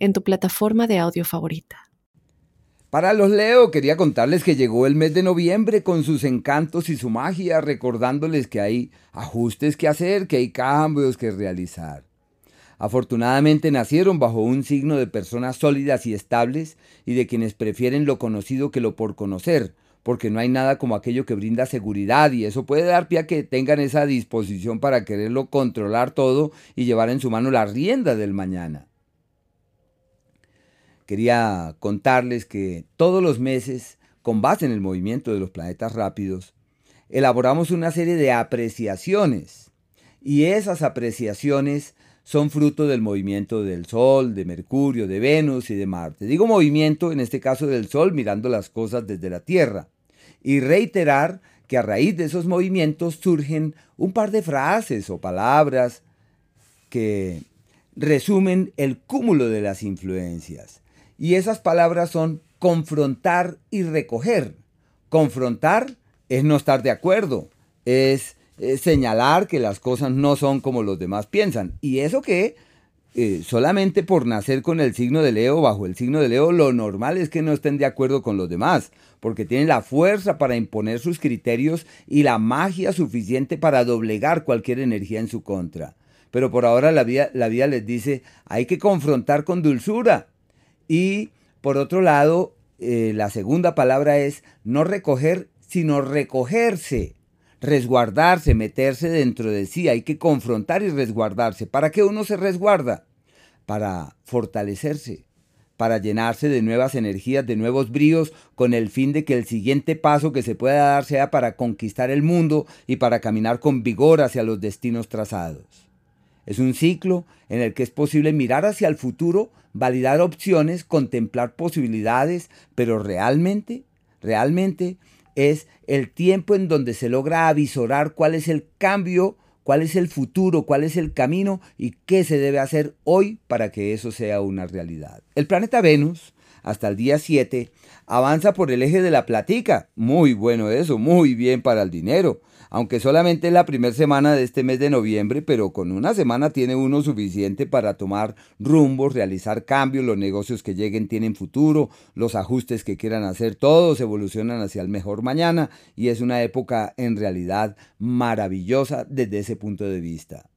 en tu plataforma de audio favorita. Para los Leo, quería contarles que llegó el mes de noviembre con sus encantos y su magia, recordándoles que hay ajustes que hacer, que hay cambios que realizar. Afortunadamente nacieron bajo un signo de personas sólidas y estables y de quienes prefieren lo conocido que lo por conocer, porque no hay nada como aquello que brinda seguridad y eso puede dar pie a que tengan esa disposición para quererlo controlar todo y llevar en su mano la rienda del mañana quería contarles que todos los meses, con base en el movimiento de los planetas rápidos, elaboramos una serie de apreciaciones. Y esas apreciaciones son fruto del movimiento del Sol, de Mercurio, de Venus y de Marte. Digo movimiento, en este caso del Sol, mirando las cosas desde la Tierra. Y reiterar que a raíz de esos movimientos surgen un par de frases o palabras que resumen el cúmulo de las influencias. Y esas palabras son confrontar y recoger. Confrontar es no estar de acuerdo, es, señalar que las cosas no son como los demás piensan. Y eso que eh, solamente por nacer con el signo de Leo, bajo el signo de Leo, lo normal es que no estén de acuerdo con los demás, porque tienen la fuerza para imponer sus criterios y la magia suficiente para doblegar cualquier energía en su contra. Pero por ahora la vida, la vida les dice, hay que confrontar con dulzura, y por otro lado, eh, la segunda palabra es no recoger, sino recogerse, resguardarse, meterse dentro de sí. Hay que confrontar y resguardarse. ¿Para qué uno se resguarda? Para fortalecerse, para llenarse de nuevas energías, de nuevos bríos, con el fin de que el siguiente paso que se pueda dar sea para conquistar el mundo y para caminar con vigor hacia los destinos trazados. Es un ciclo en el que es posible mirar hacia el futuro, validar opciones, contemplar posibilidades, pero realmente, realmente es el tiempo en donde se logra avisorar cuál es el cambio, cuál es el futuro, cuál es el camino y qué se debe hacer hoy para que eso sea una realidad. El planeta Venus, hasta el día 7, avanza por el eje de la platica. Muy bueno eso, muy bien para el dinero aunque solamente es la primera semana de este mes de noviembre, pero con una semana tiene uno suficiente para tomar rumbos, realizar cambios, los negocios que lleguen tienen futuro, los ajustes que quieran hacer, todos evolucionan hacia el mejor mañana y es una época en realidad maravillosa desde ese punto de vista.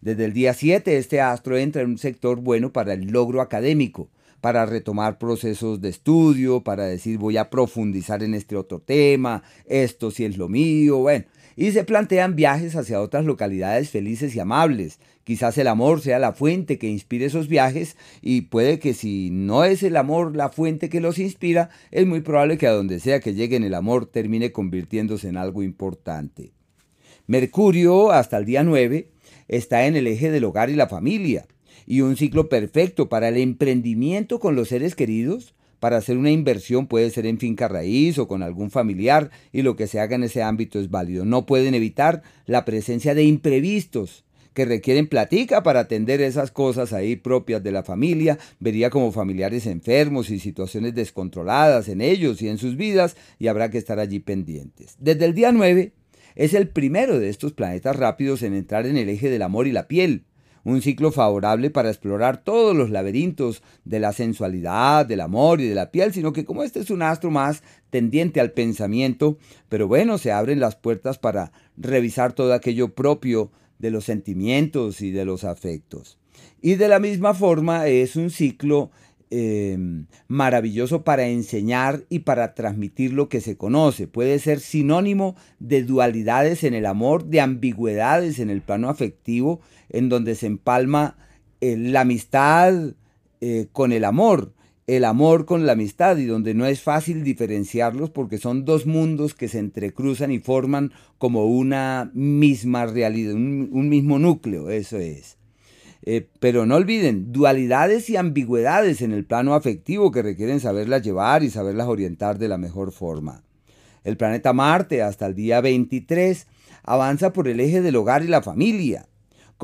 Desde el día 7 este astro entra en un sector bueno para el logro académico, para retomar procesos de estudio, para decir voy a profundizar en este otro tema, esto sí es lo mío, bueno. Y se plantean viajes hacia otras localidades felices y amables. Quizás el amor sea la fuente que inspire esos viajes y puede que si no es el amor la fuente que los inspira, es muy probable que a donde sea que lleguen el amor termine convirtiéndose en algo importante. Mercurio, hasta el día 9, está en el eje del hogar y la familia y un ciclo perfecto para el emprendimiento con los seres queridos. Para hacer una inversión puede ser en finca raíz o con algún familiar y lo que se haga en ese ámbito es válido. No pueden evitar la presencia de imprevistos que requieren platica para atender esas cosas ahí propias de la familia, vería como familiares enfermos y situaciones descontroladas en ellos y en sus vidas y habrá que estar allí pendientes. Desde el día 9 es el primero de estos planetas rápidos en entrar en el eje del amor y la piel un ciclo favorable para explorar todos los laberintos de la sensualidad, del amor y de la piel, sino que como este es un astro más tendiente al pensamiento, pero bueno, se abren las puertas para revisar todo aquello propio de los sentimientos y de los afectos. Y de la misma forma es un ciclo Em, maravilloso para enseñar y para transmitir lo que se conoce. Puede ser sinónimo de dualidades en el amor, de ambigüedades en el plano afectivo, en donde se empalma eh, la amistad eh, con el amor, el amor con la amistad, y donde no es fácil diferenciarlos porque son dos mundos que se entrecruzan y forman como una misma realidad, un mismo núcleo, eso es. Eh, pero no olviden, dualidades y ambigüedades en el plano afectivo que requieren saberlas llevar y saberlas orientar de la mejor forma. El planeta Marte hasta el día 23 avanza por el eje del hogar y la familia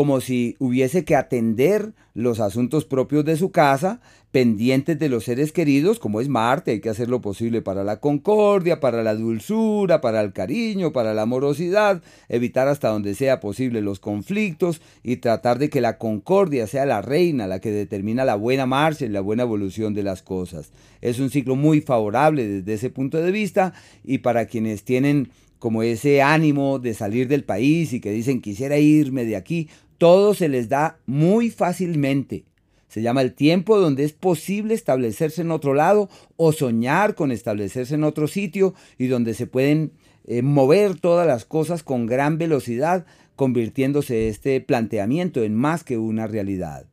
como si hubiese que atender los asuntos propios de su casa, pendientes de los seres queridos, como es Marte, hay que hacer lo posible para la concordia, para la dulzura, para el cariño, para la amorosidad, evitar hasta donde sea posible los conflictos y tratar de que la concordia sea la reina, la que determina la buena marcha y la buena evolución de las cosas. Es un ciclo muy favorable desde ese punto de vista y para quienes tienen como ese ánimo de salir del país y que dicen quisiera irme de aquí, todo se les da muy fácilmente. Se llama el tiempo donde es posible establecerse en otro lado o soñar con establecerse en otro sitio y donde se pueden eh, mover todas las cosas con gran velocidad, convirtiéndose este planteamiento en más que una realidad.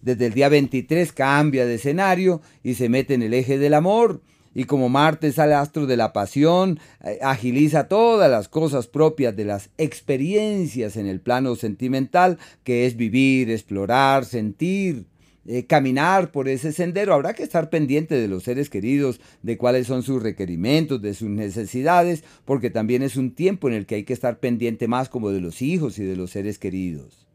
Desde el día 23 cambia de escenario y se mete en el eje del amor, y como Marte es el astro de la pasión, eh, agiliza todas las cosas propias de las experiencias en el plano sentimental, que es vivir, explorar, sentir, eh, caminar por ese sendero. Habrá que estar pendiente de los seres queridos, de cuáles son sus requerimientos, de sus necesidades, porque también es un tiempo en el que hay que estar pendiente más como de los hijos y de los seres queridos.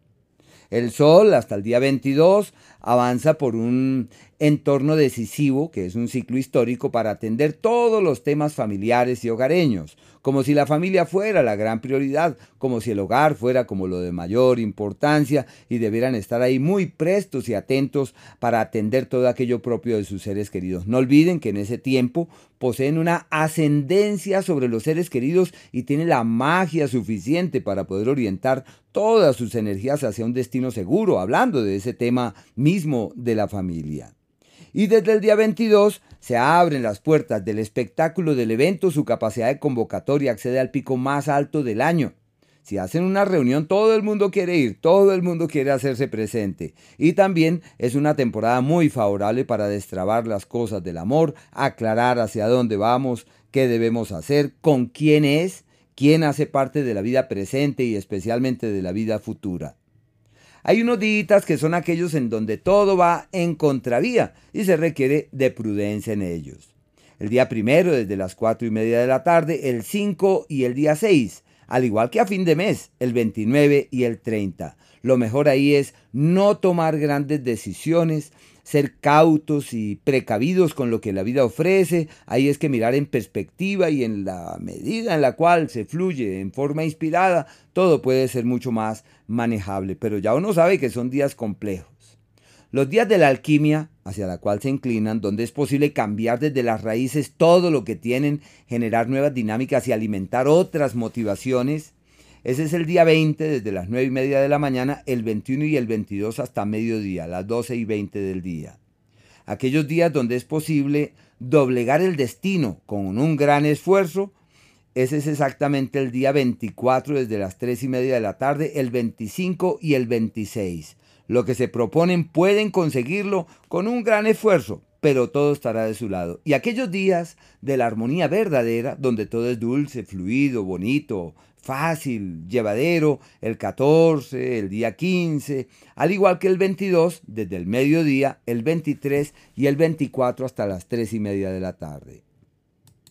El Sol, hasta el día 22, avanza por un entorno decisivo, que es un ciclo histórico para atender todos los temas familiares y hogareños, como si la familia fuera la gran prioridad, como si el hogar fuera como lo de mayor importancia y debieran estar ahí muy prestos y atentos para atender todo aquello propio de sus seres queridos. No olviden que en ese tiempo poseen una ascendencia sobre los seres queridos y tienen la magia suficiente para poder orientar todas sus energías hacia un destino seguro, hablando de ese tema mismo de la familia. Y desde el día 22 se abren las puertas del espectáculo del evento, su capacidad de convocatoria accede al pico más alto del año. Si hacen una reunión, todo el mundo quiere ir, todo el mundo quiere hacerse presente. Y también es una temporada muy favorable para destrabar las cosas del amor, aclarar hacia dónde vamos, qué debemos hacer, con quién es, quién hace parte de la vida presente y especialmente de la vida futura. Hay unos días que son aquellos en donde todo va en contravía y se requiere de prudencia en ellos. El día primero desde las cuatro y media de la tarde, el 5 y el día 6, al igual que a fin de mes, el 29 y el 30. Lo mejor ahí es no tomar grandes decisiones, ser cautos y precavidos con lo que la vida ofrece, ahí es que mirar en perspectiva y en la medida en la cual se fluye en forma inspirada, todo puede ser mucho más manejable, pero ya uno sabe que son días complejos. Los días de la alquimia, hacia la cual se inclinan, donde es posible cambiar desde las raíces todo lo que tienen, generar nuevas dinámicas y alimentar otras motivaciones, ese es el día 20, desde las 9 y media de la mañana, el 21 y el 22 hasta mediodía, las 12 y 20 del día. Aquellos días donde es posible doblegar el destino con un gran esfuerzo, ese es exactamente el día 24 desde las 3 y media de la tarde, el 25 y el 26. Lo que se proponen pueden conseguirlo con un gran esfuerzo, pero todo estará de su lado. Y aquellos días de la armonía verdadera, donde todo es dulce, fluido, bonito, fácil, llevadero, el 14, el día 15, al igual que el 22, desde el mediodía, el 23 y el 24 hasta las 3 y media de la tarde.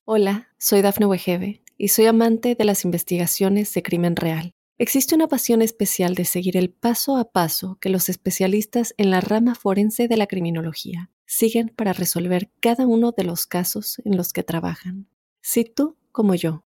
Hola, soy Dafne Wegebe y soy amante de las investigaciones de crimen real. Existe una pasión especial de seguir el paso a paso que los especialistas en la rama forense de la criminología siguen para resolver cada uno de los casos en los que trabajan. Si tú, como yo,